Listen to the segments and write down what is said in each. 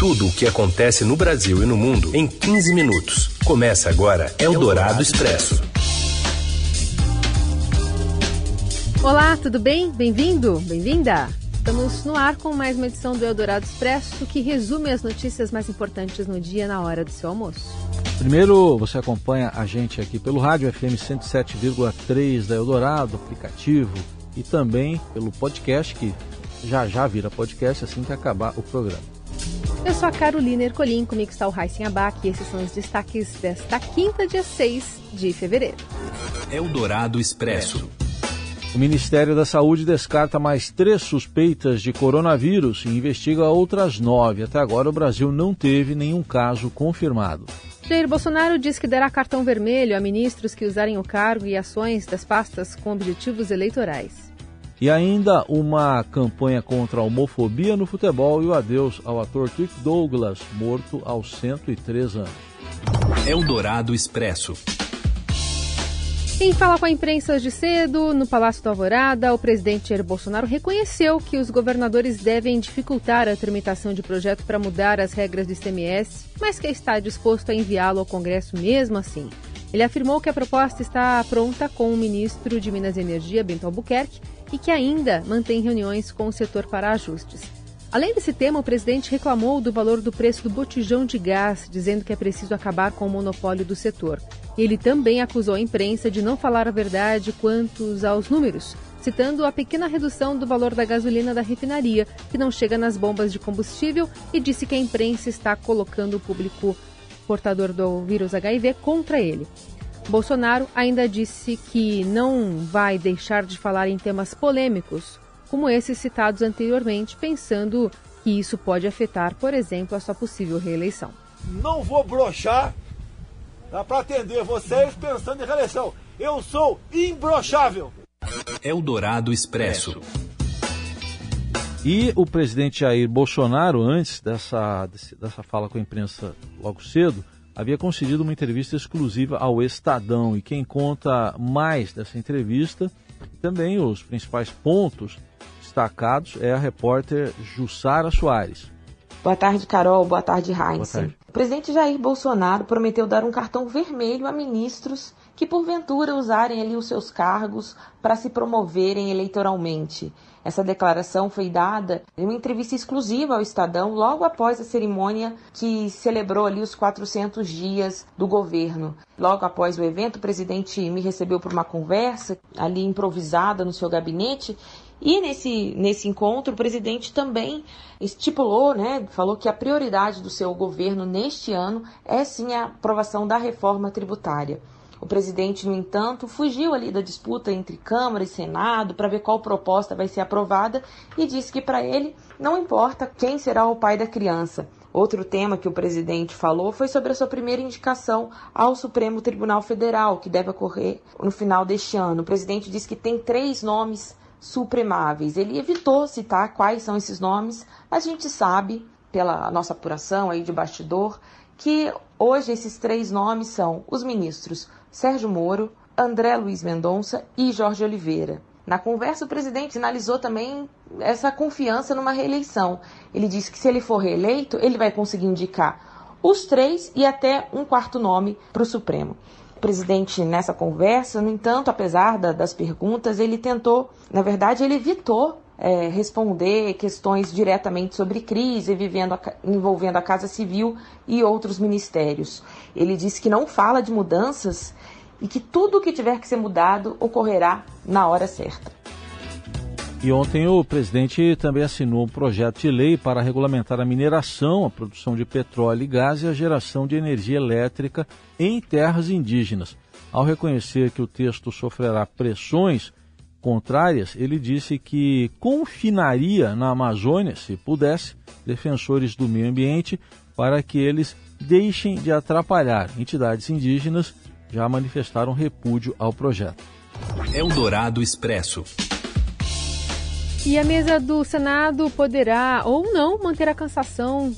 Tudo o que acontece no Brasil e no mundo em 15 minutos. Começa agora Eldorado Expresso. Olá, tudo bem? Bem-vindo? Bem-vinda? Estamos no ar com mais uma edição do Eldorado Expresso que resume as notícias mais importantes no dia na hora do seu almoço. Primeiro, você acompanha a gente aqui pelo rádio FM 107,3 da Eldorado, aplicativo e também pelo podcast que já já vira podcast assim que acabar o programa. Eu sou a Carolina Ercolim, comigo está o Raíssen Abac e esses são os destaques desta quinta, dia 6 de fevereiro. Eldorado Expresso. O Ministério da Saúde descarta mais três suspeitas de coronavírus e investiga outras nove. Até agora, o Brasil não teve nenhum caso confirmado. Jair Bolsonaro diz que dará cartão vermelho a ministros que usarem o cargo e ações das pastas com objetivos eleitorais. E ainda uma campanha contra a homofobia no futebol e o adeus ao ator Kirk Douglas, morto aos 103 anos. Eldorado Expresso. Em falar com a imprensa hoje cedo, no Palácio da Alvorada, o presidente Jair Bolsonaro reconheceu que os governadores devem dificultar a tramitação de projeto para mudar as regras do ICMS, mas que está disposto a enviá-lo ao Congresso mesmo assim. Ele afirmou que a proposta está pronta com o ministro de Minas e Energia, Bento Albuquerque, e que ainda mantém reuniões com o setor para ajustes. Além desse tema, o presidente reclamou do valor do preço do botijão de gás, dizendo que é preciso acabar com o monopólio do setor. Ele também acusou a imprensa de não falar a verdade quanto aos números, citando a pequena redução do valor da gasolina da refinaria, que não chega nas bombas de combustível, e disse que a imprensa está colocando o público portador do vírus HIV contra ele. Bolsonaro ainda disse que não vai deixar de falar em temas polêmicos, como esses citados anteriormente, pensando que isso pode afetar, por exemplo, a sua possível reeleição. Não vou brochar tá, para atender vocês pensando em reeleição. Eu sou imbrochável. Eldorado Expresso. E o presidente Jair Bolsonaro, antes dessa, dessa fala com a imprensa logo cedo, havia concedido uma entrevista exclusiva ao Estadão. E quem conta mais dessa entrevista, também os principais pontos destacados, é a repórter Jussara Soares. Boa tarde, Carol. Boa tarde, Heinz. O presidente Jair Bolsonaro prometeu dar um cartão vermelho a ministros que porventura usarem ali os seus cargos para se promoverem eleitoralmente. Essa declaração foi dada em uma entrevista exclusiva ao Estadão logo após a cerimônia que celebrou ali os 400 dias do governo. Logo após o evento, o presidente me recebeu por uma conversa ali improvisada no seu gabinete e nesse, nesse encontro, o presidente também estipulou, né, falou que a prioridade do seu governo neste ano é sim a aprovação da reforma tributária. O presidente, no entanto, fugiu ali da disputa entre Câmara e Senado para ver qual proposta vai ser aprovada e disse que para ele não importa quem será o pai da criança. Outro tema que o presidente falou foi sobre a sua primeira indicação ao Supremo Tribunal Federal, que deve ocorrer no final deste ano. O presidente disse que tem três nomes supremáveis. Ele evitou citar quais são esses nomes, mas a gente sabe, pela nossa apuração aí de bastidor, que hoje esses três nomes são os ministros Sérgio Moro, André Luiz Mendonça e Jorge Oliveira. Na conversa, o presidente sinalizou também essa confiança numa reeleição. Ele disse que se ele for reeleito, ele vai conseguir indicar os três e até um quarto nome para o Supremo. O presidente, nessa conversa, no entanto, apesar da, das perguntas, ele tentou, na verdade, ele evitou é, responder questões diretamente sobre crise vivendo a, envolvendo a Casa Civil e outros ministérios. Ele disse que não fala de mudanças e que tudo o que tiver que ser mudado ocorrerá na hora certa. E ontem o presidente também assinou um projeto de lei para regulamentar a mineração, a produção de petróleo e gás e a geração de energia elétrica em terras indígenas. Ao reconhecer que o texto sofrerá pressões contrárias, ele disse que confinaria na Amazônia, se pudesse, defensores do meio ambiente para que eles deixem de atrapalhar. Entidades indígenas já manifestaram repúdio ao projeto. Eldorado Expresso. E a mesa do Senado poderá ou não manter a cassação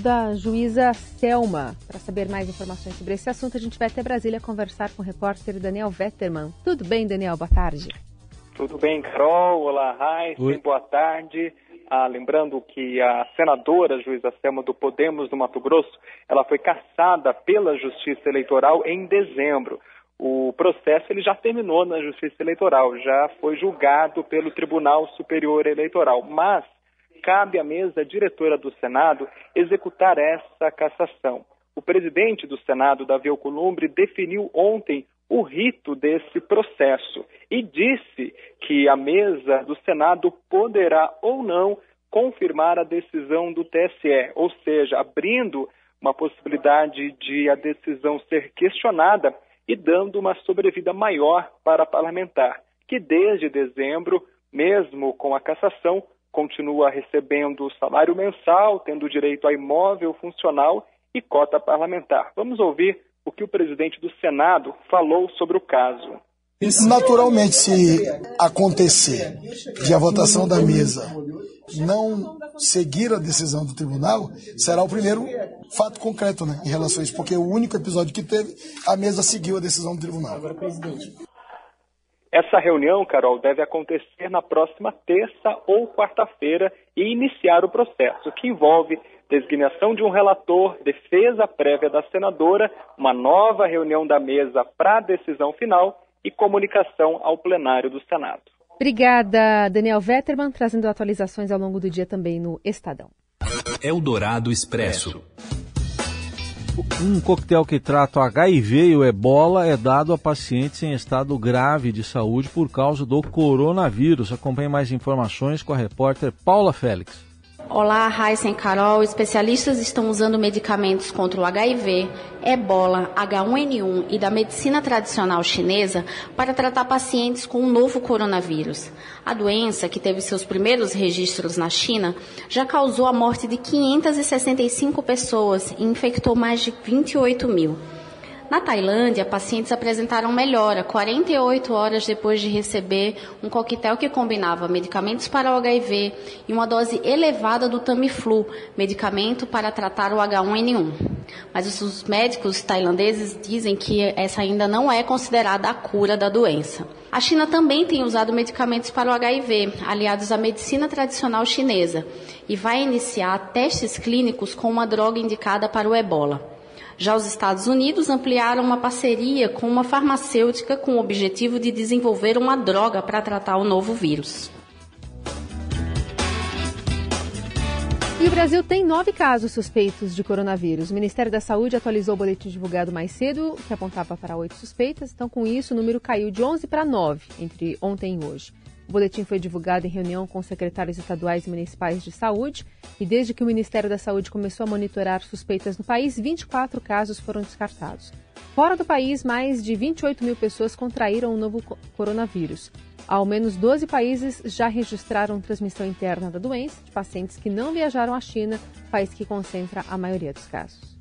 da juíza Selma. Para saber mais informações sobre esse assunto, a gente vai até Brasília conversar com o repórter Daniel Vetterman. Tudo bem, Daniel? Boa tarde. Tudo bem, Carol? Olá, Raíssa. Boa tarde. ah, lembrando que a senadora juíza Selma do Podemos do Mato Grosso, ela foi caçada pela Justiça Eleitoral em dezembro. O processo ele já terminou na Justiça Eleitoral, já foi julgado pelo Tribunal Superior Eleitoral, mas cabe à mesa diretora do Senado executar essa cassação. O presidente do Senado, Davi Alcolumbre, definiu ontem o rito desse processo e disse que a mesa do Senado poderá ou não confirmar a decisão do TSE, ou seja, abrindo uma possibilidade de a decisão ser questionada e dando uma sobrevida maior para a parlamentar, que desde dezembro, mesmo com a cassação, continua recebendo salário mensal, tendo direito a imóvel funcional e cota parlamentar. Vamos ouvir o que o presidente do Senado falou sobre o caso. Naturalmente, se acontecer de a votação da mesa não seguir a decisão do tribunal, será o primeiro fato concreto né, em relação a isso, porque o único episódio que teve, a mesa seguiu a decisão do tribunal. Agora, presidente. Essa reunião, Carol, deve acontecer na próxima terça ou quarta-feira e iniciar o processo, que envolve designação de um relator, defesa prévia da senadora, uma nova reunião da mesa para a decisão final e comunicação ao plenário do Senado. Obrigada, Daniel Vetterman, trazendo atualizações ao longo do dia também no Estadão. Eldorado Expresso. Um coquetel que trata o HIV e o ebola é dado a pacientes em estado grave de saúde por causa do coronavírus. Acompanhe mais informações com a repórter Paula Félix. Olá, Raíssa e Carol. Especialistas estão usando medicamentos contra o HIV, ebola, H1N1 e da medicina tradicional chinesa para tratar pacientes com o novo coronavírus. A doença, que teve seus primeiros registros na China, já causou a morte de 565 pessoas e infectou mais de 28 mil. Na Tailândia, pacientes apresentaram melhora 48 horas depois de receber um coquetel que combinava medicamentos para o HIV e uma dose elevada do Tamiflu, medicamento para tratar o H1N1. Mas os médicos tailandeses dizem que essa ainda não é considerada a cura da doença. A China também tem usado medicamentos para o HIV, aliados à medicina tradicional chinesa, e vai iniciar testes clínicos com uma droga indicada para o ebola. Já os Estados Unidos ampliaram uma parceria com uma farmacêutica com o objetivo de desenvolver uma droga para tratar o novo vírus. E o Brasil tem nove casos suspeitos de coronavírus. O Ministério da Saúde atualizou o boletim divulgado mais cedo, que apontava para oito suspeitas. Então, com isso, o número caiu de 11 para 9 entre ontem e hoje. O boletim foi divulgado em reunião com secretários estaduais e municipais de saúde e desde que o Ministério da Saúde começou a monitorar suspeitas no país, 24 casos foram descartados. Fora do país, mais de 28 mil pessoas contraíram o novo coronavírus. Ao menos 12 países já registraram transmissão interna da doença de pacientes que não viajaram à China, país que concentra a maioria dos casos.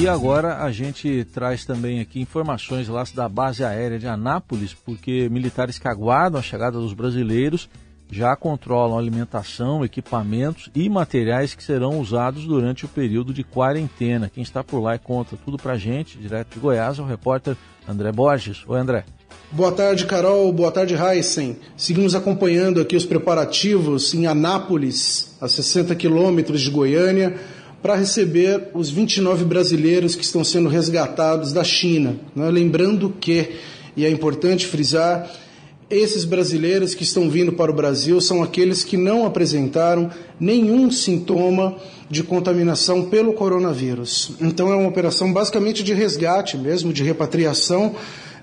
E agora a gente traz também aqui informações lá da base aérea de Anápolis, porque militares que aguardam a chegada dos brasileiros já controlam alimentação, equipamentos e materiais que serão usados durante o período de quarentena. Quem está por lá e conta tudo pra gente, direto de Goiás, é o repórter André Borges. Oi, André. Boa tarde, Carol. Boa tarde, Heisen. Seguimos acompanhando aqui os preparativos em Anápolis, a 60 quilômetros de Goiânia para receber os 29 brasileiros que estão sendo resgatados da China. Né? Lembrando que, e é importante frisar, esses brasileiros que estão vindo para o Brasil são aqueles que não apresentaram nenhum sintoma de contaminação pelo coronavírus. Então é uma operação basicamente de resgate mesmo, de repatriação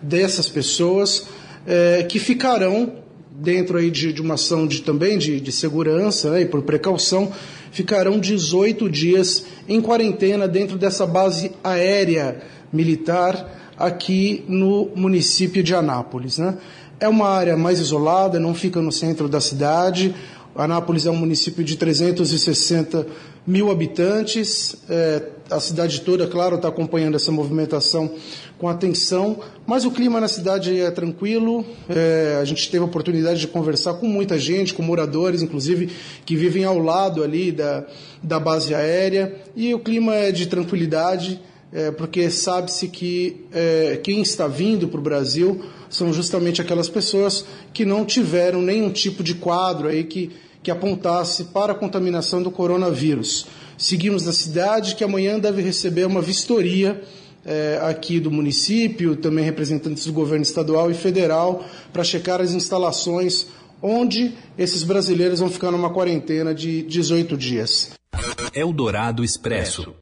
dessas pessoas é, que ficarão dentro aí de, de uma ação de, também de, de segurança né, e por precaução ficarão 18 dias em quarentena dentro dessa base aérea militar aqui no município de Anápolis. Né? É uma área mais isolada, não fica no centro da cidade. Anápolis é um município de 360 mil habitantes. É, a cidade toda, claro, está acompanhando essa movimentação com atenção, mas o clima na cidade é tranquilo. É, a gente teve a oportunidade de conversar com muita gente, com moradores, inclusive, que vivem ao lado ali da, da base aérea, e o clima é de tranquilidade. é, porque sabe-se que é, quem está vindo para o Brasil são justamente aquelas pessoas que não tiveram nenhum tipo de quadro aí que, que apontasse para a contaminação do coronavírus. Seguimos na cidade que amanhã deve receber uma vistoria é, aqui do município, também representantes do governo estadual e federal, para checar as instalações onde esses brasileiros vão ficar numa quarentena de 18 dias. Eldorado Expresso.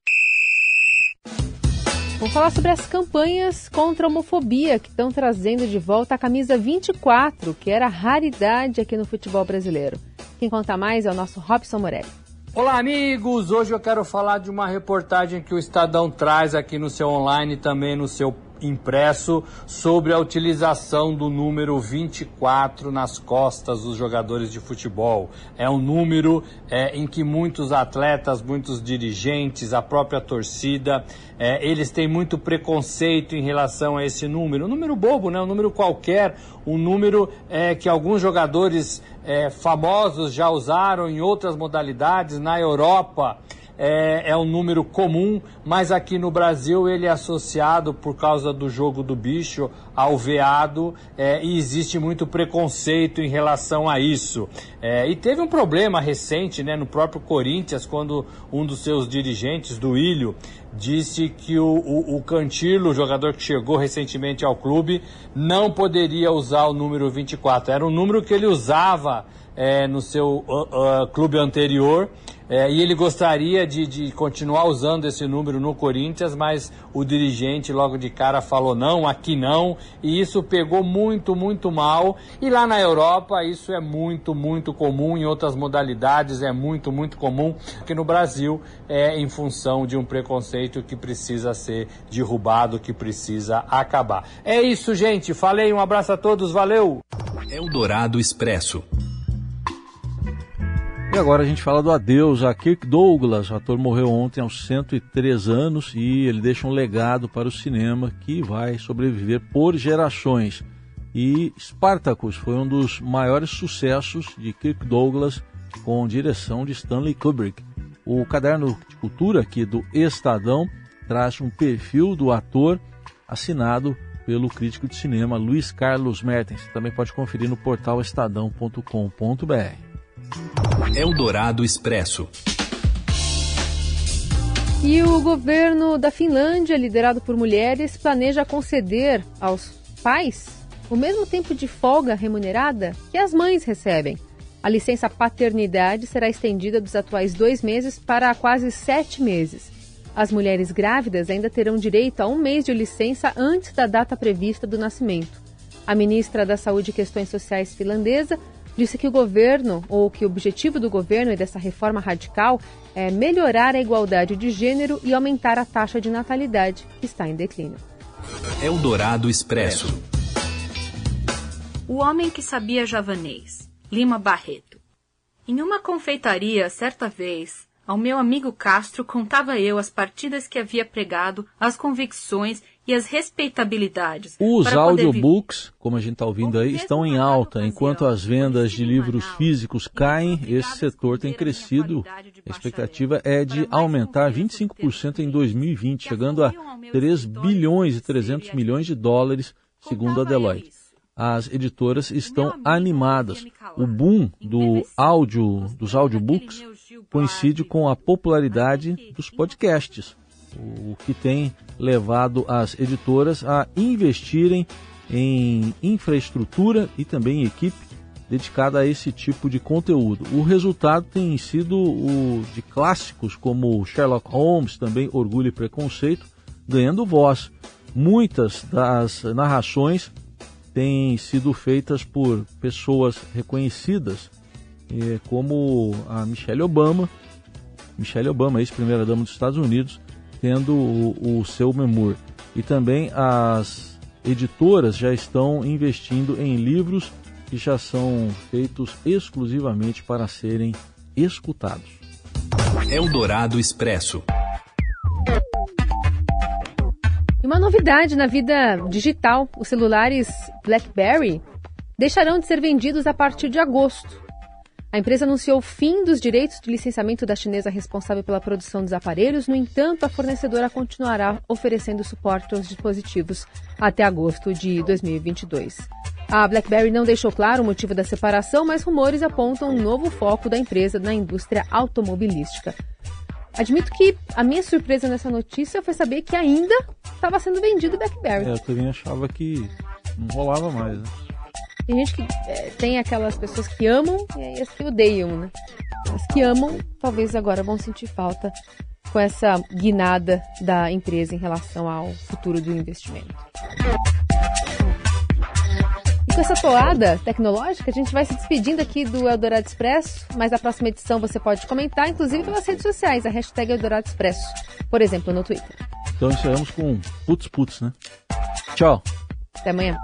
Vamos falar sobre as campanhas contra a homofobia que estão trazendo de volta a camisa 24, que era raridade aqui no futebol brasileiro. Quem conta mais é o nosso Robson Morelli. Olá, amigos! Hoje eu quero falar de uma reportagem que o Estadão traz aqui no seu online e também no seu impresso sobre a utilização do número 24 nas costas dos jogadores de futebol. É um número é, em que muitos atletas, muitos dirigentes, a própria torcida, é, eles têm muito preconceito em relação a esse número. Um número bobo, né? um número qualquer, um número é, que alguns jogadores é, famosos já usaram em outras modalidades na Europa é, é um número comum, mas aqui no Brasil ele é associado por causa do jogo do bicho ao veado é, e existe muito preconceito em relação a isso. É, e teve um problema recente né, no próprio Corinthians, quando um dos seus dirigentes, do Ilho, disse que o, o, o Cantilo, o jogador que chegou recentemente ao clube, não poderia usar o número 24. Era um número que ele usava é, no seu uh, uh, clube anterior é, e ele gostaria de, de, continuar usando esse número no Corinthians, mas o dirigente logo de cara falou não, aqui não, e isso pegou muito, muito mal. E lá na Europa isso é muito, muito comum, em outras modalidades é muito, muito comum, que no Brasil é em função de um preconceito que precisa ser derrubado, que precisa acabar. É isso, gente. Falei, um abraço a todos, valeu! Eldorado Expresso. E agora a gente fala do adeus a Kirk Douglas. O ator morreu ontem aos 103 anos e ele deixa um legado para o cinema que vai sobreviver por gerações. E Spartacus foi um dos maiores sucessos de Kirk Douglas com direção de Stanley Kubrick. O caderno de cultura aqui do Estadão traz um perfil do ator assinado pelo crítico de cinema Luiz Carlos Mertens. Também pode conferir no portal estadão.com.br. Eldorado Expresso. E o governo da Finlândia, liderado por mulheres, planeja conceder aos pais o mesmo tempo de folga remunerada que as mães recebem. A licença paternidade será estendida dos atuais dois meses para quase sete meses. As mulheres grávidas ainda terão direito a um mês de licença antes da data prevista do nascimento. A ministra da Saúde e Questões Sociais finlandesa disse que o governo, ou que o objetivo do governo e dessa reforma radical é melhorar a igualdade de gênero e aumentar a taxa de natalidade, que está em declínio. Eldorado Expresso. O homem que sabia javanês, Lima Barreto. Em uma confeitaria, certa vez, ao meu amigo Castro contava eu as partidas que havia pregado, as convicções e as respeitabilidades. Os audiobooks, como a gente está ouvindo aí, estão em alta. Enquanto as vendas de livros físicos caem, esse setor tem crescido. A expectativa é de aumentar 25% em 2020, chegando a 3 bilhões e 300 milhões de dólares, segundo a Deloitte. As editoras estão animadas. O boom do áudio, dos audiobooks coincide com a popularidade dos podcasts o que tem levado as editoras a investirem em infraestrutura e também em equipe dedicada a esse tipo de conteúdo. O resultado tem sido o de clássicos como Sherlock Holmes, também Orgulho e Preconceito, ganhando voz. Muitas das narrações têm sido feitas por pessoas reconhecidas, eh, como a Michelle Obama, Michelle Obama, ex-primeira-dama dos Estados Unidos, tendo o, o seu memor. E também as editoras já estão investindo em livros que já são feitos exclusivamente para serem escutados. Eldorado Expresso. Uma novidade na vida digital: os celulares BlackBerry deixarão de ser vendidos a partir de agosto. A empresa anunciou o fim dos direitos de licenciamento da chinesa responsável pela produção dos aparelhos, no entanto, a fornecedora continuará oferecendo suporte aos dispositivos até agosto de 2022. A BlackBerry não deixou claro o motivo da separação, mas rumores apontam um novo foco da empresa na indústria automobilística. Admito que a minha surpresa nessa notícia foi saber que ainda estava sendo vendido BlackBerry. É, eu também achava que não rolava mais. Né? Tem gente que é, tem aquelas pessoas que amam e as que odeiam, né? As que amam, talvez agora vão sentir falta com essa guinada da empresa em relação ao futuro do investimento. Com essa toada tecnológica, a gente vai se despedindo aqui do Eldorado Expresso, mas na próxima edição você pode comentar, inclusive pelas redes sociais, a hashtag Eldorado Expresso, por exemplo, no Twitter. Então encerramos com putz putz, né? Tchau. Até amanhã.